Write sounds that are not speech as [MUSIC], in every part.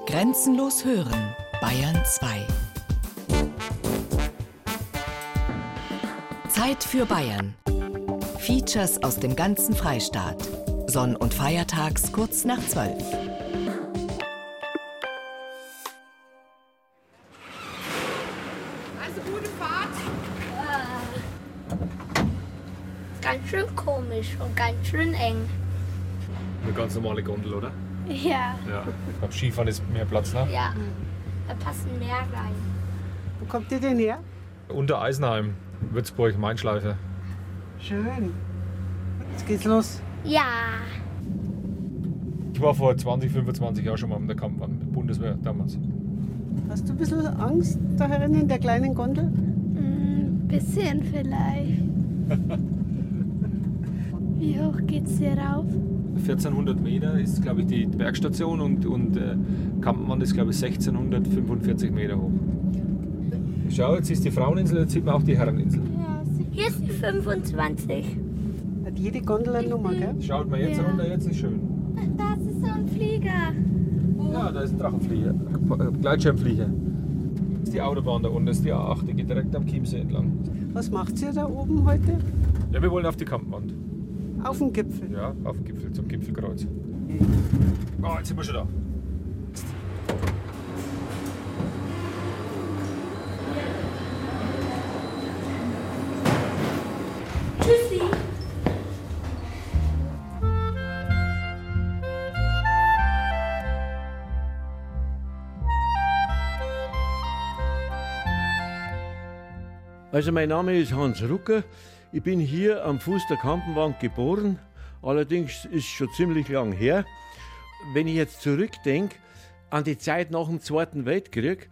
Grenzenlos hören, Bayern 2. Zeit für Bayern. Features aus dem ganzen Freistaat. Sonn- und Feiertags kurz nach 12. Also gute Fahrt. Ganz schön komisch und ganz schön eng. Eine ganz normale Gondel, oder? Ja, Ja. Beim Skifahren ist mehr Platz, ne? ja. Da passen mehr rein. Wo kommt ihr denn her? Unter Eisenheim, Würzburg, Mainschleife. Schön. Jetzt geht's los. Ja, Ich war vor 20, 25 Jahren schon mal mit der Kampfbahn, Bundeswehr damals. Hast du ein bisschen Angst da herin in der kleinen Gondel? ein bisschen vielleicht. [LAUGHS] Wie hoch geht's hier rauf? 1400 Meter ist, glaube ich, die Bergstation und, und äh, Kampenmann ist, glaube ich, 1645 Meter hoch. Schau, jetzt ist die Fraueninsel, jetzt sieht man auch die Herreninsel. Ja, hier ist die 25. Hat jede Gondel eine Nummer, gell? Schaut mal jetzt Ja. runter, jetzt ist schön. Das ist so ein Flieger. Ja, da ist ein Drachenflieger, äh, Gleitschirmflieger. Das ist die Autobahn da unten, das ist die A8, die geht direkt am Chiemsee entlang. Was macht ihr da oben heute? Ja, wir wollen auf die Kampenwand. Auf dem Gipfel. Ja, auf den Gipfel, zum Gipfelkreuz. Oh, jetzt sind wir schon da. Tschüssi. Also mein Name ist Hans Rucker. Ich bin hier am Fuß der Kampenwand geboren. Allerdings ist schon ziemlich lang her. Wenn ich jetzt zurückdenke an die Zeit nach dem Zweiten Weltkrieg,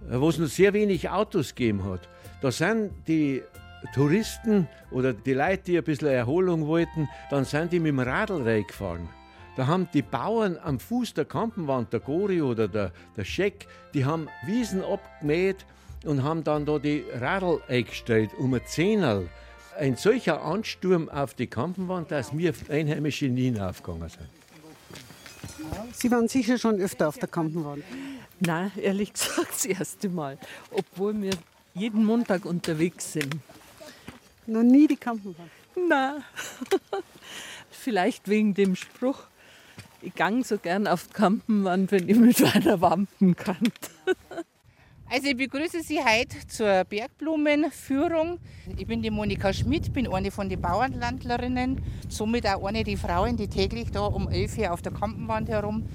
wo es noch sehr wenig Autos gegeben hat, da sind die Touristen oder die Leute, die ein bisschen Erholung wollten, dann sind die mit dem Radl reingefahren. Da haben die Bauern am Fuß der Kampenwand, der Gori oder der, der Scheck, die haben Wiesen abgemäht und haben dann da die Radl eingestellt, um ein Zehnerl. Ein solcher Ansturm auf die Kampenwand, dass wir Einheimische nie aufgegangen sind. Sie waren sicher schon öfter auf der Kampenwand. Na, ehrlich [LAUGHS] gesagt, das erste Mal. Obwohl wir jeden Montag unterwegs sind. Noch nie die Kampenwand. Na, [LAUGHS] vielleicht wegen dem Spruch, ich gang so gern auf die Kampenwand, wenn ich mit einer Wampen kann. [LAUGHS] Also ich begrüße Sie heute zur Bergblumenführung. Ich bin die Monika Schmidt, bin eine von den Bauernlandlerinnen, somit auch eine der Frauen, die täglich da um 11 Uhr auf der Kampenwand herum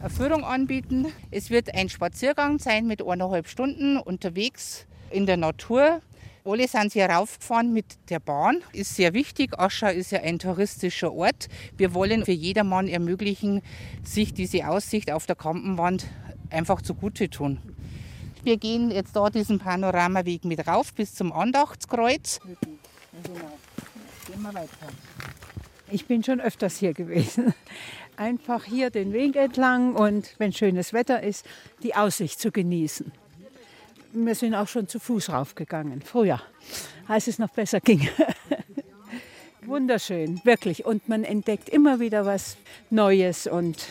eine Führung anbieten. Es wird ein Spaziergang sein mit eineinhalb Stunden unterwegs in der Natur. Alle sind hier raufgefahren mit der Bahn. Ist sehr wichtig. Aschau ist ja ein touristischer Ort. Wir wollen für jedermann ermöglichen, sich diese Aussicht auf der Kampenwand einfach zugute tun. Wir gehen jetzt da diesen Panoramaweg mit rauf bis zum Andachtskreuz. Ich bin schon öfters hier gewesen. [LAUGHS] Einfach hier den Weg entlang und wenn schönes Wetter ist, die Aussicht zu genießen. Wir sind auch schon zu Fuß raufgegangen, früher, als es noch besser ging. [LAUGHS] Wunderschön, wirklich. Und man entdeckt immer wieder was Neues und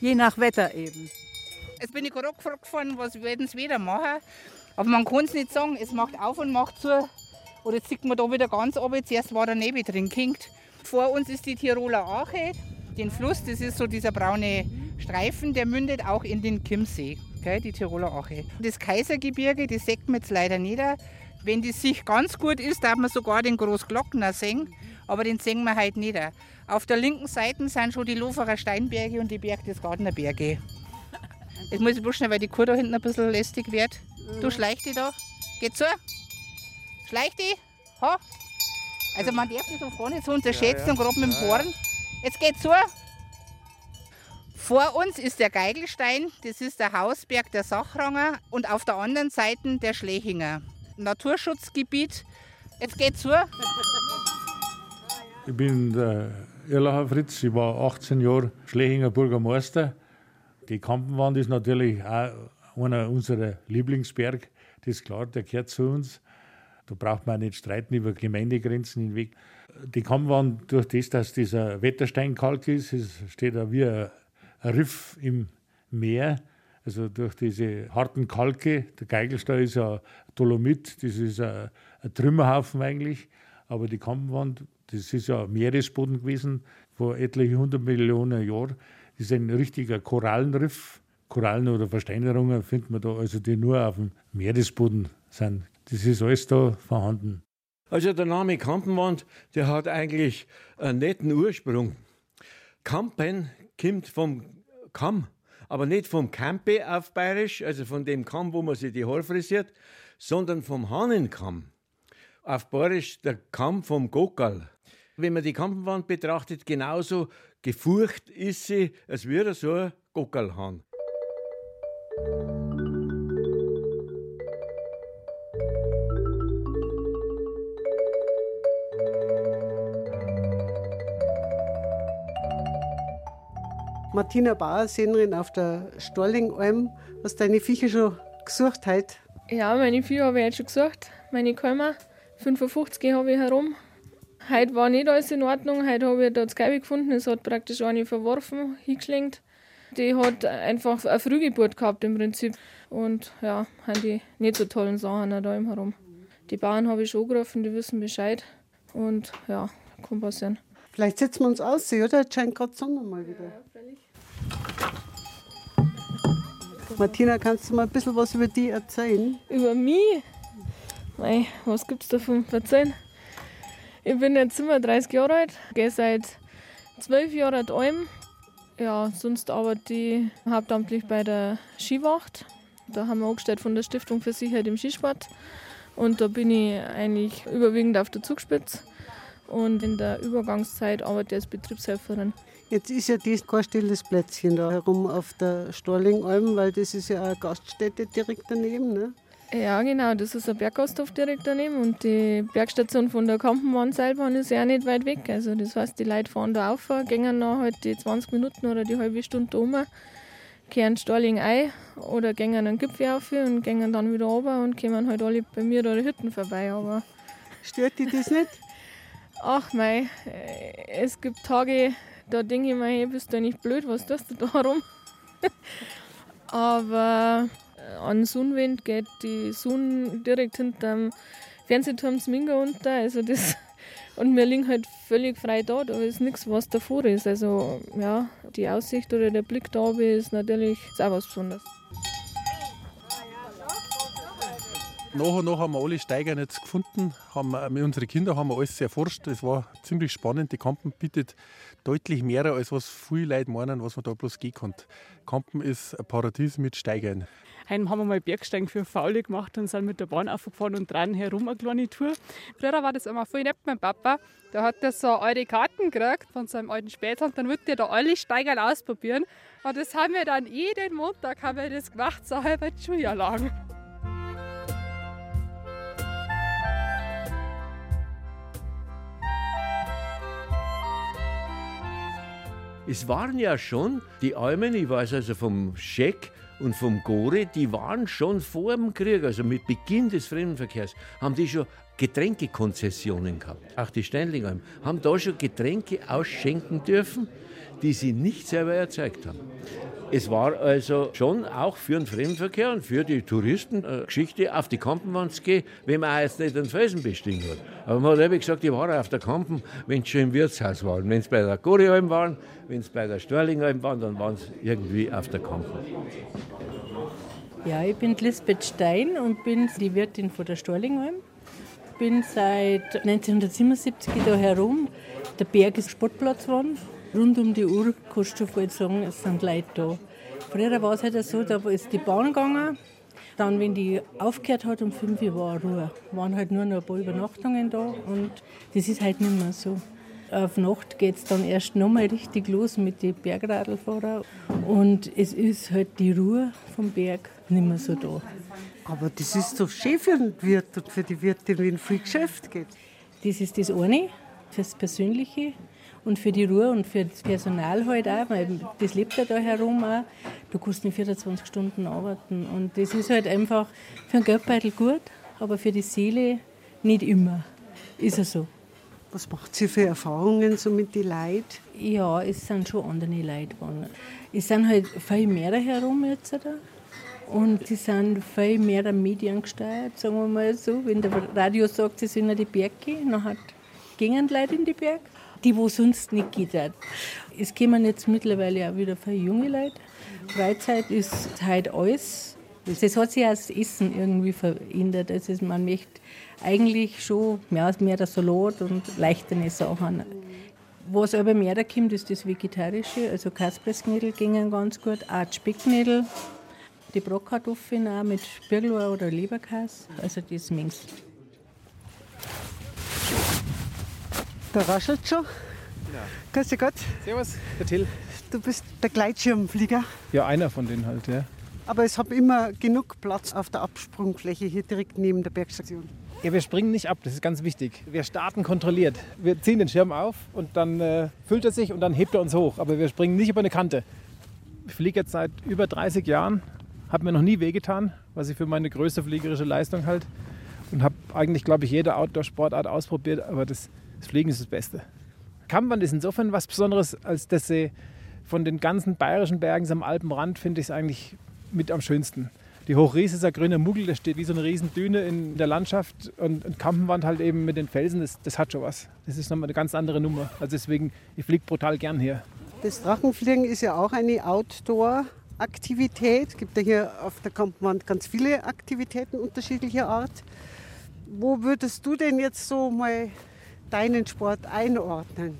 je nach Wetter eben. Jetzt bin ich gerade gefragt was werden sie wieder machen. Aber man kann es nicht sagen. Es macht auf und macht zu. Oder jetzt sieht man da wieder ganz runter. Zuerst war der Nebel drin kinkt. Vor uns ist die Tiroler Ache. Den Fluss, das ist so dieser braune Streifen, der mündet auch in den Chiemsee, gell, die Tiroler Ache. Das Kaisergebirge, das sieht man jetzt leider nieder. Wenn die Sicht ganz gut ist, darf man sogar den Großglockner sehen, aber den sehen wir heute nieder. Auf der linken Seite sind schon die Loferer Steinberge und die Berchtesgadener Berge. Jetzt muss ich bloß schnell, weil die Kuh da hinten ein bisschen lästig wird. Du schleich die da. Geh zu. Schleich die. Ha. Also man darf das auch gar nicht so unterschätzen und gerade mit dem Horn. Jetzt geht zu. Vor uns ist der Geigelstein, das ist der Hausberg der Sachranger und auf der anderen Seite der Schlechinger. Naturschutzgebiet. Jetzt geht zu. Ich bin der Erlacher Fritz, ich war 18 Jahre Schlechinger Bürgermeister. Die Kampenwand ist natürlich auch einer unserer Lieblingsberg. Das ist klar, der gehört zu uns. Da braucht man auch nicht streiten über Gemeindegrenzen hinweg. Die Kampenwand, durch das, dass dieser Wettersteinkalk ist, es steht da wie ein Riff im Meer, Also durch diese harten Kalke, der Geigelstall ist ja Dolomit, das ist ein Trümmerhaufen eigentlich, aber die Kampenwand, das ist ja Meeresboden gewesen vor etliche hundert Millionen Jahren. Ist ein richtiger Korallenriff. Korallen oder Versteinerungen findet man da, also die nur auf dem Meeresboden sind. Das ist alles da vorhanden. Also der Name Kampenwand, der hat eigentlich einen netten Ursprung. Kampen kommt vom Kamm, aber nicht vom Kampe auf Bayerisch, also von dem Kamm, wo man sich die Haare frisiert, sondern vom Hahnenkamm. Auf Bayerisch der Kamm vom Gokal. Wenn man die Kampenwand betrachtet, genauso gefurcht ist sie, als wäre so ein Gokalhahn. Martina Bauer, Sennerin auf der Storlingalm. Hast du deine Viecher schon gesucht heute? Ja, meine Viecher habe ich jetzt schon gesucht. Meine Kälmer, 55 habe ich herum. Heute war nicht alles in Ordnung. Heute habe ich da das Geibe gefunden. Es hat praktisch eine verworfen, hingeschlingt. Die hat einfach eine Frühgeburt gehabt im Prinzip. Und ja, haben die nicht so tollen Sachen da im herum. Die Bauern habe ich schon gerufen, die wissen Bescheid. Und ja, kann passieren. Vielleicht setzen wir uns aus, oder? Jetzt scheint gerade Sonne mal wieder. Martina, kannst du mal ein bisschen was über die erzählen? Über mich? Mei, was gibt's davon zu erzählen? Ich bin jetzt 37 Jahre alt, gehe seit 12 Jahren Alm. Ja, sonst arbeite ich hauptamtlich bei der Skiwacht. Da haben wir angestellt von der Stiftung für Sicherheit im Skisport. Und da bin ich eigentlich überwiegend auf der Zugspitze. Und in der Übergangszeit arbeite ich als Betriebshelferin. Jetzt ist ja das kein stilles Plätzchen da herum auf der Storlingalm, weil das ist ja eine Gaststätte direkt daneben. Ne? Ja, genau, das ist ein Berggasthof direkt daneben und die Bergstation von der Kampenbahnseilbahn ist ja auch nicht weit weg. Also das heißt, die Leute fahren da auf, gehen noch halt die 20 Minuten oder die halbe Stunde um, kehren Storling ein oder gehen einen Gipfel auf und gehen dann wieder runter und kommen halt alle bei mir da die Hütten vorbei. Aber Stört die das nicht? Ach mei, es gibt Tage, da denke ich mir, hey, bist du nicht blöd, was tust du da rum? [LAUGHS] Aber an Sonnenwind geht die Sonne direkt hinterm Fernsehturm Sminga unter. Also das, [LAUGHS] und wir liegen halt völlig frei da, da ist nichts, was davor ist. Also ja, die Aussicht oder der Blick da ist natürlich ist auch was Besonderes. Nach und nach haben wir alle Steiger jetzt gefunden. Mit unseren Kindern haben wir alles erforscht. Es war ziemlich spannend. Die Kampen bietet deutlich mehr, als was viele Leute meinen, was man da bloß gehen kann. Kampen ist ein Paradies mit Steigern. Heute haben wir mal Bergsteigen für Faule gemacht und sind mit der Bahn aufgefahren und dran herum eine kleine Tour. Früher war das immer voll nett, mein Papa. Da hat er so eure Karten gekriegt von seinem alten Später und dann wird er da alle Steiger ausprobieren. Und das haben wir dann jeden Montag haben wir das gemacht, so halb ein Schuljahr lang. Es waren ja schon die Almen, ich weiß also vom Scheck und vom Gore, die waren schon vor dem Krieg, also mit Beginn des Fremdenverkehrs, haben die schon Getränkekonzessionen gehabt. Auch die Steinlingalm haben da schon Getränke ausschenken dürfen, die sie nicht selber erzeugt haben. Es war also schon auch für den Fremdenverkehr und für die Touristen eine Geschichte, auf die Kampenwand zu gehen, wenn man auch jetzt nicht den Felsen bestiegen hat. Aber man hat eben gesagt, ich war auf der Kampen, wenn sie schon im Wirtshaus waren. Wenn sie bei der Gorialm waren, wenn sie bei der Störlingalm waren, dann waren sie irgendwie auf der Kampen. Ja, ich bin Lisbeth Stein und bin die Wirtin von der Storlingalm. Bin seit 1977 da herum. Der Berg ist Sportplatz geworden. Rund um die Uhr kannst du voll sagen, es sind Leute da. Früher war es halt so, da ist die Bahn gegangen. Dann, wenn die aufgehört hat, um 5 Uhr war Ruhe. Waren halt nur noch ein paar Übernachtungen da und das ist halt nicht mehr so. Auf Nacht geht es dann erst nochmal richtig los mit den Bergradlfahrern. Und es ist halt die Ruhe vom Berg nicht mehr so da. Aber das ist doch schön für den Wirt und für die Wirtin, wenn viel Geschäft geht. Das ist das eine, fürs Persönliche und für die Ruhe und für das Personal halt auch, weil das lebt ja da herum auch. Du kannst nicht 24 Stunden arbeiten und das ist halt einfach für den Geldbeutel gut, aber für die Seele nicht immer. Ist er so. Was macht sie für Erfahrungen so mit den Leuten? Ja, es sind schon andere Leute geworden. Es sind halt viel mehr herum jetzt. Da. Und sie sind viel mehr mediengesteuert, sagen wir mal so. Wenn der Radio sagt, sie sind in die Berge, dann gehen Leute in die Berge, die wo sonst nicht geht. Es kommen jetzt mittlerweile auch wieder viele junge Leute. Freizeit ist halt alles. Das hat sich auch das Essen irgendwie verändert. Also man möchte eigentlich schon mehr, mehr der Salat und leichtere Sachen. Was aber mehr da kommt, ist das Vegetarische. Also Kaspressknödel gingen ganz gut, auch Specknödel, die Brockkartoffeln auch mit Spirgel oder Leberkäse. Also das mengs. Da raschelt schon. Ja. Grüß dich Gott. Servus, der Till. Du bist der Gleitschirmflieger. Ja, einer von denen halt, ja. Aber es hat immer genug Platz auf der Absprungfläche hier direkt neben der Bergstation. Ja, wir springen nicht ab, das ist ganz wichtig. Wir starten kontrolliert. Wir ziehen den Schirm auf und dann äh, füllt er sich und dann hebt er uns hoch. Aber wir springen nicht über eine Kante. Ich fliege jetzt seit über 30 Jahren, habe mir noch nie wehgetan, was ich für meine größte fliegerische Leistung halt. Und habe eigentlich, glaube ich, jede Outdoor-Sportart ausprobiert, aber das, das Fliegen ist das Beste. Kammwand ist insofern was Besonderes, als dass sie von den ganzen bayerischen Bergen am Alpenrand finde ich es eigentlich mit am schönsten. Die Hochries ist ein grüner Muggel, der steht wie so eine riesen Düne in der Landschaft und, und Kampenwand halt eben mit den Felsen, das, das hat schon was. Das ist nochmal eine ganz andere Nummer. Also deswegen, ich fliege brutal gern hier. Das Drachenfliegen ist ja auch eine Outdoor-Aktivität. Es gibt ja hier auf der Kampenwand ganz viele Aktivitäten unterschiedlicher Art. Wo würdest du denn jetzt so mal deinen Sport einordnen?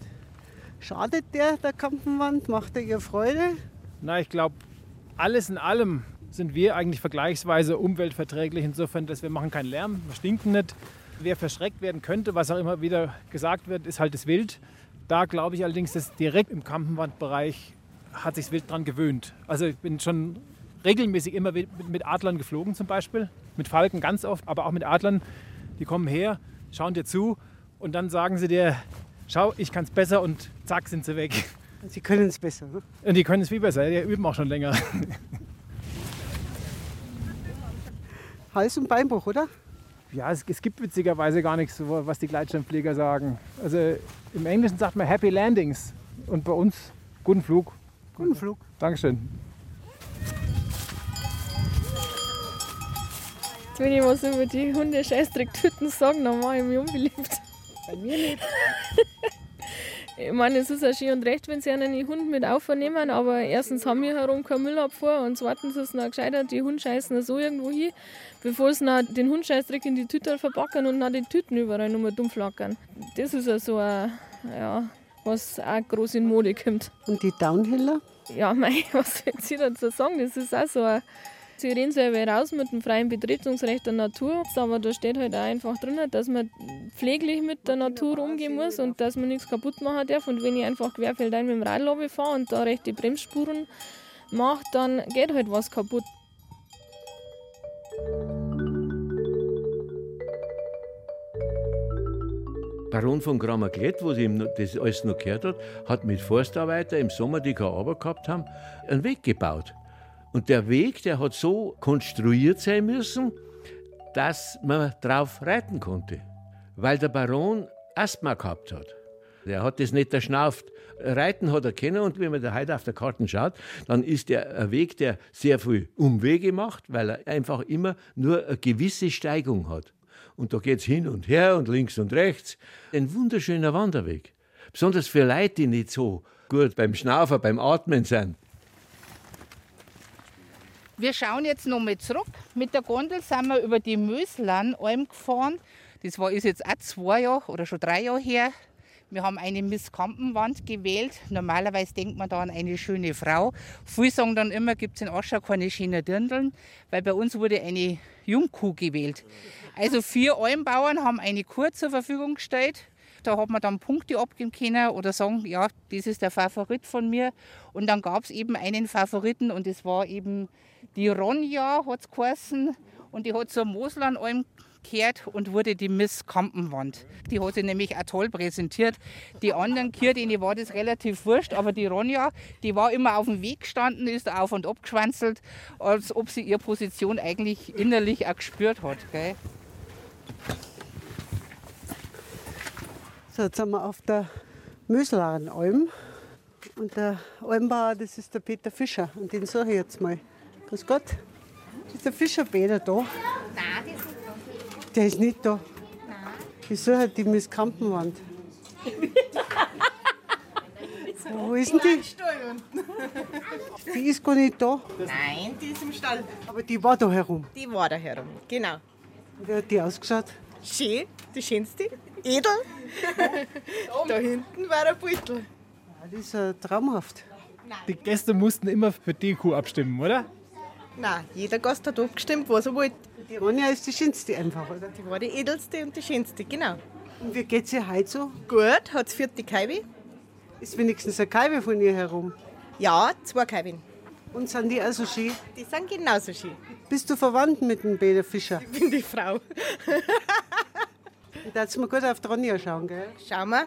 Schadet der der Kampenwand? Macht er ihr Freude? Na, ich glaube, alles in allem sind wir eigentlich vergleichsweise umweltverträglich insofern, dass wir machen keinen Lärm, wir stinken nicht. Wer verschreckt werden könnte, was auch immer wieder gesagt wird, ist halt das Wild. Da glaube ich allerdings, dass direkt im Kampenwandbereich hat sich das Wild daran gewöhnt. Also ich bin schon regelmäßig immer mit Adlern geflogen zum Beispiel, mit Falken ganz oft, aber auch mit Adlern. Die kommen her, schauen dir zu und dann sagen sie dir, schau, ich kann es besser und zack sind sie weg. Sie können es besser. Ne? Und die können es viel besser, die üben auch schon länger. [LAUGHS] Hals- und Beinbruch, oder? Ja, es, es, gibt witzigerweise gar nichts, was die Gleitschirmflieger sagen. Also im Englischen sagt man Happy Landings und bei uns guten Flug. Guten Flug. Dankeschön. Jetzt, wenn ich was über die Hunde-Scheißdreck-Tüten sagen, dann mache ich mich unbeliebt. Bei mir nicht. [LAUGHS] Ich meine, es ist ja schön und recht, wenn sie einen Hund mit aufnehmen, aber erstens haben wir herum keinen Müllabfuhr und zweitens ist es noch gescheiter, die Hundscheißen so irgendwo hin, bevor sie noch den Hundscheißdreck in die Tüte verpacken und dann die Tüten überall nur dumm flackern. Das ist ja so ein, ja, was auch groß in Mode kommt. Und die Downhiller? Ja, [LAUGHS] mei, was soll ich dazu sagen? Das ist auch so ein Sie reden selber raus mit dem freien Betretungsrecht der Natur, aber da steht halt auch einfach drin, dass man pfleglich mit der Natur umgehen muss und dass man nichts kaputt machen darf. Und wenn ich einfach querfeldein mit dem Radlobby fahre und da rechte Bremsspuren mache, dann geht halt was kaputt. Baron von Grammerklett, wo sie das alles noch gehört hat, hat mit Forstarbeiter im Sommer, die keine Arbeit gehabt haben, einen Weg gebaut. Und der Weg, der hat so konstruiert sein müssen, dass man drauf reiten konnte. Weil der Baron Asthma gehabt hat. Der hat das nicht erschnauft. Reiten hat er kennen und wenn man da heute auf der Karte schaut, dann ist der ein Weg, der sehr viel Umwege macht, weil er einfach immer nur eine gewisse Steigung hat. Und da geht es hin und her und links und rechts. Ein wunderschöner Wanderweg. Besonders für Leute, die nicht so gut beim Schnaufen, beim Atmen sind. Wir schauen jetzt noch mal zurück. Mit der Gondel sind wir über die Möslan-Alm gefahren. Das war ist jetzt auch zwei Jahre oder schon drei Jahre her. Wir haben eine Miss Kampenwand gewählt. Normalerweise denkt man da an eine schöne Frau. Viele sagen dann immer, gibt es in Aschau keine schönen Dirndln, weil bei uns wurde eine Jungkuh gewählt. Also vier Almbauern haben eine Kuh zur Verfügung gestellt. Da hat man dann Punkte abgeben können oder sagen, ja, das ist der Favorit von mir. Und dann gab es eben einen Favoriten und das war eben die Ronja, hat es geheißen. Und die hat zur Moslanalm gehört und wurde die Miss Kampenwand. Die hat sich nämlich auch toll präsentiert. Die anderen Kühe, denen war das relativ wurscht, aber die Ronja, die war immer auf dem Weg gestanden, ist auf und ab geschwanzelt, als ob sie ihre Position eigentlich innerlich auch gespürt hat. Gell? So, jetzt sind wir auf der Möslaren Alm. Und der Almbauer, das ist der Peter Fischer. Und den suche ich jetzt mal. Grüß Gott. Ist der Fischer Peter da? Nein, die sind da. Der ist nicht da. Ich suche die Miss Kampenwand. [LAUGHS] Wo ist denn die? Die ist gar nicht da. Nein, die ist im Stall. Aber die war da herum. Die war da herum, genau. Wie hat die ausgeschaut? Schön, die schönste. Edel. [LAUGHS] da hinten war der Beutel. Ja, die ist äh, traumhaft. Die Gäste mussten immer für die Kuh abstimmen, oder? Nein, jeder Gast hat abgestimmt, was er wollte. Die Ronja ist die schönste einfach, oder? Die war die edelste und die schönste, genau. Und wie geht's ihr heute so? Gut, hat vierte Kaibe. Ist wenigstens eine Kaibe von ihr herum? Ja, zwei Kaiben. Und sind die auch so schön? Die sind genauso schön. Bist du verwandt mit dem Peter Fischer? Ich bin die Frau. [LAUGHS] Da jetzt mal gut auf die Ronja schauen, gell? Schauen wir.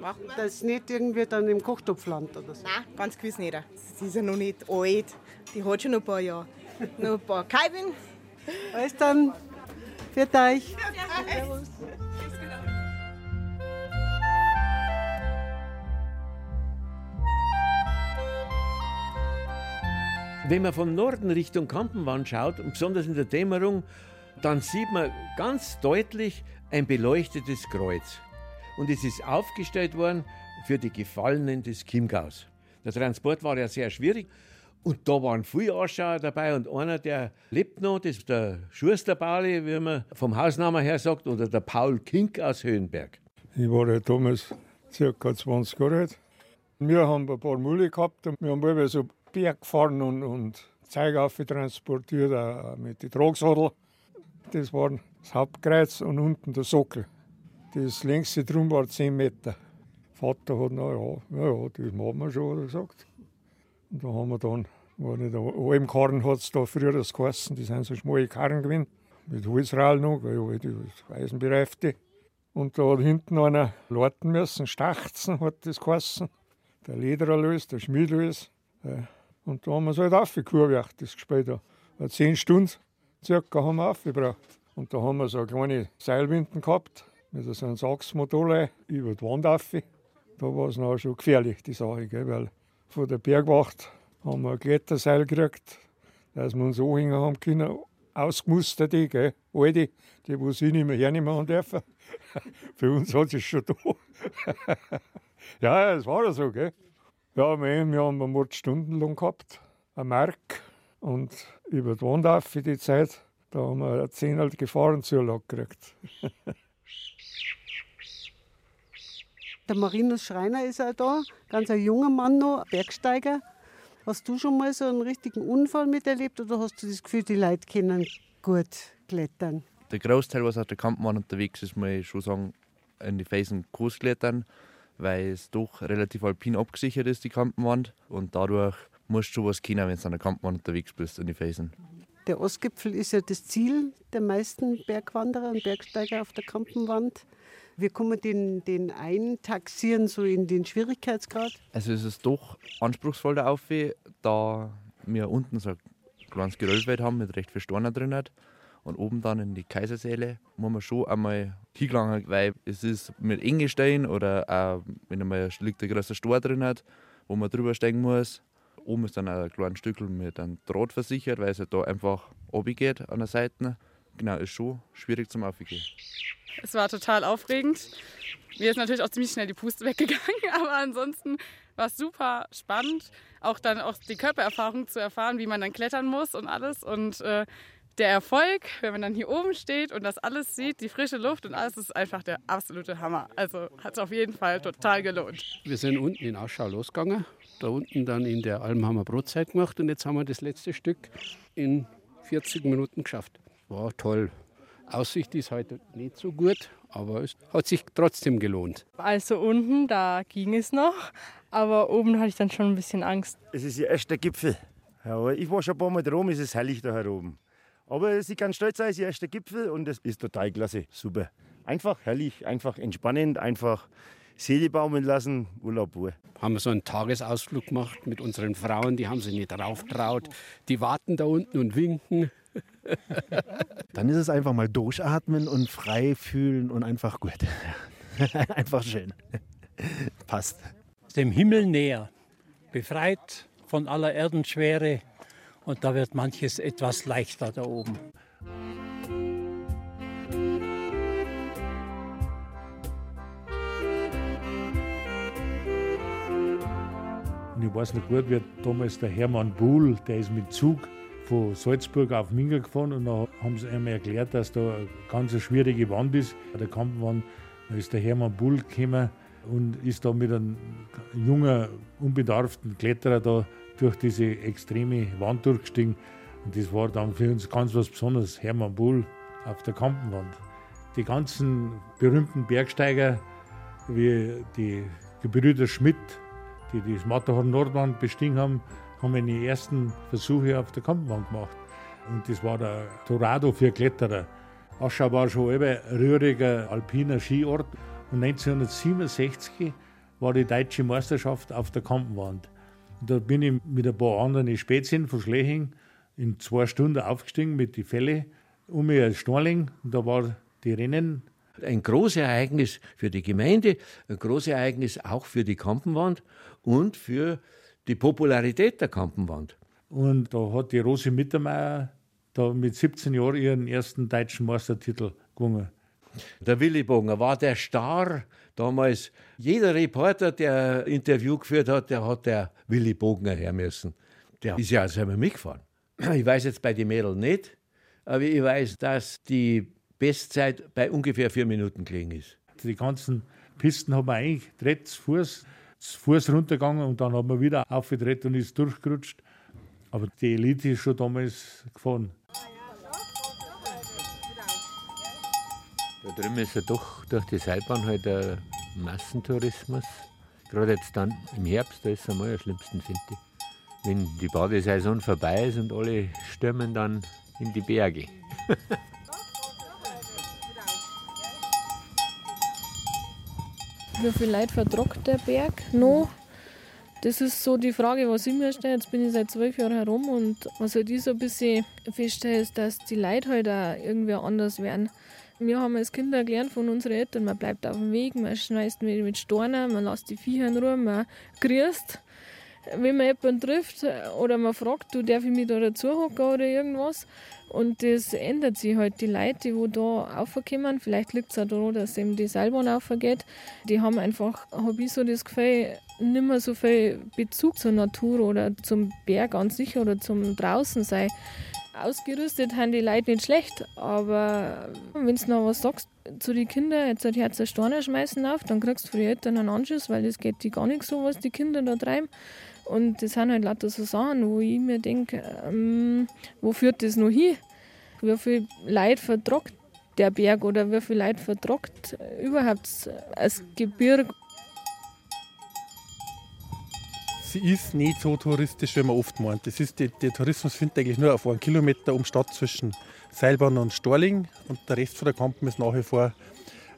Machen wir. Dass nicht irgendwie dann im Kochtopf landet oder so. Nein, ganz gewiss nicht. Sie ist ja noch nicht alt. Die hat schon noch ein paar Jahre. Noch ein paar Kaiben. Alles dann. Für euch. Wenn man vom Norden Richtung Kampenwand schaut, und besonders in der Dämmerung, dann sieht man ganz deutlich ein beleuchtetes Kreuz. Und es ist aufgestellt worden für die Gefallenen des Chiemgaus. Der Transport war ja sehr schwierig. Und da waren viele Anschauer dabei und einer, der lebt noch, das ist der Schuster Pauli, wie man vom Hausnamen her sagt, oder der Paul Kink aus Höhenberg. Ich war ja damals ca. 20 Jahre alt. Wir haben ein paar Mühle gehabt und wir haben immer so Berg gefahren und, und Zeug transportiert, auch mit den Tragsadel. Das war das Hauptkreuz und unten der Sockel. Das längste drum war 10 Meter. Vater hat, na ja, ja, das machen wir schon, hat er gesagt. Und da haben wir dann, war nicht der Almkarren hat es da früher das geheißen, die sind so schmale Karren gewesen, mit Holzrahl noch, weil die Eisenbereifte. Und da hat hinten einer lauten müssen, Stachzen hat das geheißen. Der Ledererlös, der Schmiedlös. Ja. Und da haben wir es halt aufgekurvert, das gespielt. da. Zehn Stunden circa haben wir aufgebracht. Und da haben wir so kleine Seilwinden gehabt, mit so einem Sachsmotor über die Wand auf. Da war es noch schon gefährlich, die Sache, gell? weil von der Bergwacht haben wir ein Kletterseil gekriegt, dass wir uns anhängen haben können, ausgemusterte, gell? alte, die wo sie nicht mehr hernehmen haben dürfen. [LAUGHS] Für uns hat es schon da. [LAUGHS] ja, es war ja so, gell? Ja, wir, haben eine stundenlang gehabt, eine Mark. Und über die Wand auf für die Zeit, da haben wir eine Zehnerl Gefahrenzulage gekriegt. [LAUGHS] Der Marinus Schreiner ist auch da, ganz ein junger Mann noch, Bergsteiger. Hast du schon mal so einen richtigen Unfall miterlebt oder hast du das Gefühl, die Leute können gut klettern? Der Großteil, was auf der Kampfmann unterwegs ist, muss ich schon sagen, in die Felsen groß klettern, weil es doch relativ alpin abgesichert ist, die Kampenwand. Und dadurch musst du schon was können, wenn du an der Kampfwand unterwegs bist, in die Felsen. Der Ostgipfel ist ja das Ziel der meisten Bergwanderer und Bergsteiger auf der Kampenwand. Wie kann man den, den eintaxieren, so in den Schwierigkeitsgrad? Also es ist doch anspruchsvoll der Aufweh, da wir unten so ein kleines Geröllfeld haben mit recht viel Steinen drin hat. Und oben dann in die Kaisersäle muss man schon einmal hingelangen, weil es ist mit engen Steinen oder auch wenn einmal liegt ein großer Stor drin hat, wo man drüber steigen muss. Oben ist dann ein kleines Stück mit einem Draht versichert, weil es ja da einfach geht an der Seite. Genau, ist schon schwierig zum Aufgehen. Es war total aufregend. Mir ist natürlich auch ziemlich schnell die Puste [LAUGHS] weggegangen, aber ansonsten war es super spannend, auch dann auch die Körpererfahrung zu erfahren, wie man dann klettern muss und alles. Und äh, der Erfolg, wenn man dann hier oben steht und das alles sieht, die frische Luft und alles, ist einfach der absolute Hammer. Also hat es auf jeden Fall total gelohnt. Wir sind unten in Aschau losgegangen, da unten dann in der Almhammer Brotzeit gemacht und jetzt haben wir das letzte Stück in 40 Minuten geschafft. War toll. Aussicht ist heute nicht so gut, aber es hat sich trotzdem gelohnt. Also unten, da ging es noch, aber oben hatte ich dann schon ein bisschen Angst. Es ist der erste Gipfel. Ja, ich war schon ein paar Mal da oben, es ist herrlich da oben. Aber sie kann stolz sein, es ist ihr erster Gipfel und es ist total klasse, super. Einfach herrlich, einfach entspannend, einfach Seele baumeln lassen, Urlaub pur. Haben wir so einen Tagesausflug gemacht mit unseren Frauen, die haben sich nicht rauftraut. Die warten da unten und winken. [LAUGHS] Dann ist es einfach mal durchatmen und frei fühlen und einfach gut. [LAUGHS] Einfach schön. Passt. Dem Himmel näher, befreit von aller Erdenschwere und da wird manches etwas leichter da oben. Und ich weiß noch gut, wie damals der Hermann Buhl, der ist mit Zug von Salzburg auf Minga gefahren und da haben sie ihm erklärt, dass da eine ganz schwierige Wand ist, der Kampenwand. Da ist der Hermann Buhl gekommen und ist da mit einem jungen, unbedarften Kletterer da durch diese extreme Wand durchgestiegen. Und das war dann für uns ganz was Besonderes, Hermann Buhl auf der Kampenwand. Die ganzen berühmten Bergsteiger, wie die Gebrüder Schmidt, die das Matterhorn Nordwand bestiegen haben, haben meine ersten Versuche auf der Kampenwand gemacht. Und das war der Dorado für Kletterer. Aschau war schon ein rühriger alpiner Skiort. Und 1967 war die deutsche Meisterschaft auf der Kampenwand. Und da bin ich mit ein paar anderen Spätzchen von Schleching in zwei Stunden aufgestiegen mit den Felle um mich als Storling. Und da war die Rennen. Ein großes Ereignis für die Gemeinde, ein großes Ereignis auch für die Kampenwand und für die Popularität der Kampenwand. Und da hat die Rose Mittermeier da mit 17 Jahren ihren ersten deutschen Meistertitel gewonnen. Der Willi Bogen war der Star damals. Jeder Reporter, der ein Interview geführt hat, der hat der Willi Bogner her müssen. Der ist ja selber mitgefahren. [CLEARS THROAT] Ich weiß jetzt bei den Mädeln nicht, aber ich weiß, dass die Bestzeit bei ungefähr vier Minuten gelegen ist. Die ganzen Pisten haben wir eigentlich Fuß, zu Fuß runtergegangen und dann haben wir wieder aufgedreht und ist durchgerutscht. Aber die Elite ist schon damals gefahren. Da drüben ist ja doch durch die Seilbahn halt der Massentourismus. Gerade jetzt dann im Herbst, da ist es einmal am schlimmsten, finde ich. Wenn die Badesaison vorbei ist und alle stürmen dann in die Berge. [LAUGHS] Wie viel Leute vertragt der Berg noch? Das ist so die Frage, was ich mir stelle. Jetzt bin ich seit zwölf Jahren herum und was halt ich so ein bisschen feststelle, ist, dass die Leute halt auch irgendwie anders werden. Wir haben als Kinder gelernt von unseren Eltern, man bleibt auf dem Weg, man schmeißt mit Steinen, man lässt die Viecher in Ruhe, man grüßt. Wenn man jemanden trifft oder man fragt, du darf ich mich da dazu hocken oder irgendwas. Und das ändert sich halt. Die Leute, die da aufkommen, vielleicht liegt es auch daran, dass eben die Seilbahn aufgeht, die haben einfach, habe ich so das Gefühl, nicht mehr so viel Bezug zur Natur oder zum Berg an sich oder zum Draußensein. Ausgerüstet haben die Leute nicht schlecht, aber wenn du noch was sagst zu den Kindern, jetzt hat Herz Steine schmeißen auf, dann kriegst du von den Eltern einen Anschuss, weil das geht die gar nicht so, was die Kinder da treiben. Und das sind halt lauter so Sachen, wo ich mir denke, ähm, wo führt das noch hin? Wie viel Leid vertragt der Berg oder wie viel Leid vertragt überhaupt das Gebirge? Sie ist nicht so touristisch, wie man oft meint. Das ist der Tourismus findet eigentlich nur auf einen Kilometer um Stadt zwischen Seilbahn und Storling und der Rest von der Kampen ist nach wie vor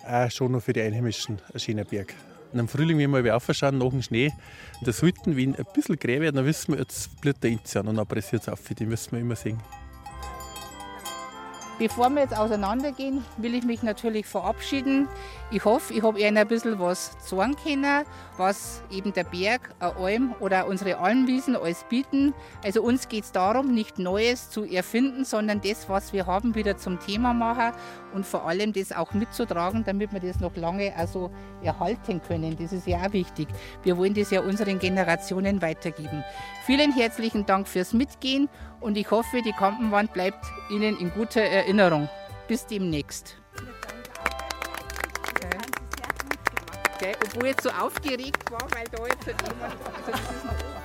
auch schon noch für die Einheimischen ein schöner Berg. Im Frühling, wenn wir aufschauen, nach dem Schnee, da sollten, wenn ein bisschen grä wird, dann wissen wir, jetzt blüht der Inzi an und dann pressiert es auf. Den müssen wir immer sehen. Bevor wir jetzt auseinandergehen, will ich mich natürlich verabschieden. Ich hoffe, ich habe Ihnen ein bisschen was sagen können, was eben der Berg, eine Alm oder unsere Almwiesen alles bieten. Also uns geht es darum, nicht Neues zu erfinden, sondern das, was wir haben, wieder zum Thema machen und vor allem das auch mitzutragen, damit wir das noch lange also erhalten können. Das ist ja auch wichtig. Wir wollen das ja unseren Generationen weitergeben. Vielen herzlichen Dank fürs Mitgehen und ich hoffe, die Kampenwand bleibt Ihnen in guter Erinnerung. Bis demnächst. Okay. Obwohl ich jetzt so aufgeregt war, weil da jetzt jemand. Also